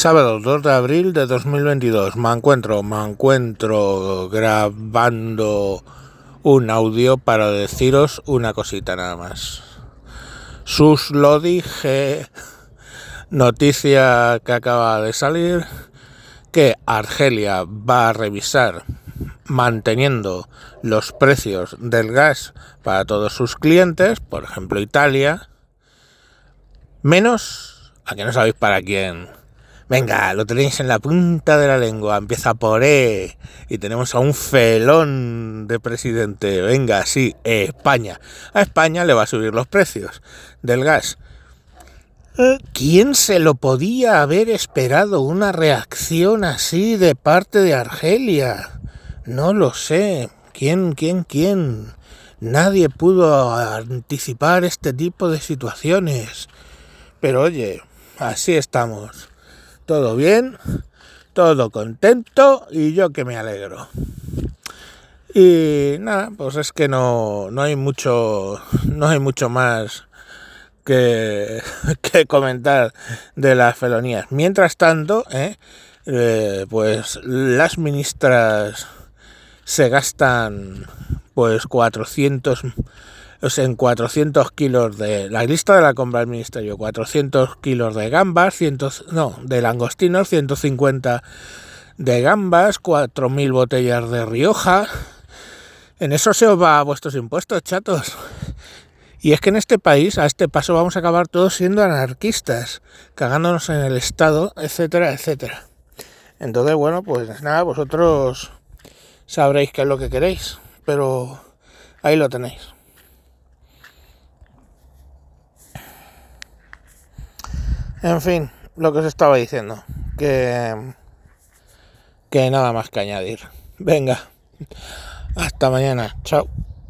Sábado 2 de abril de 2022. Me encuentro, me encuentro grabando un audio para deciros una cosita nada más. Sus lo dije. Noticia que acaba de salir que Argelia va a revisar manteniendo los precios del gas para todos sus clientes, por ejemplo Italia, menos, a que no sabéis para quién, Venga, lo tenéis en la punta de la lengua, empieza por E y tenemos a un felón de presidente. Venga, sí, España. A España le va a subir los precios del gas. ¿Quién se lo podía haber esperado una reacción así de parte de Argelia? No lo sé. ¿Quién, quién, quién? Nadie pudo anticipar este tipo de situaciones. Pero oye, así estamos todo bien, todo contento y yo que me alegro. Y nada, pues es que no, no hay mucho, no hay mucho más que, que comentar de las felonías. Mientras tanto, ¿eh? Eh, pues las ministras se gastan pues 400 en 400 kilos de la lista de la compra del ministerio 400 kilos de gambas 100, no de langostinos 150 de gambas 4.000 botellas de Rioja. En eso se os va a vuestros impuestos chatos. Y es que en este país a este paso vamos a acabar todos siendo anarquistas cagándonos en el estado etcétera etcétera. Entonces bueno pues nada vosotros sabréis qué es lo que queréis pero ahí lo tenéis En fin, lo que os estaba diciendo, que, que nada más que añadir. Venga, hasta mañana, chao.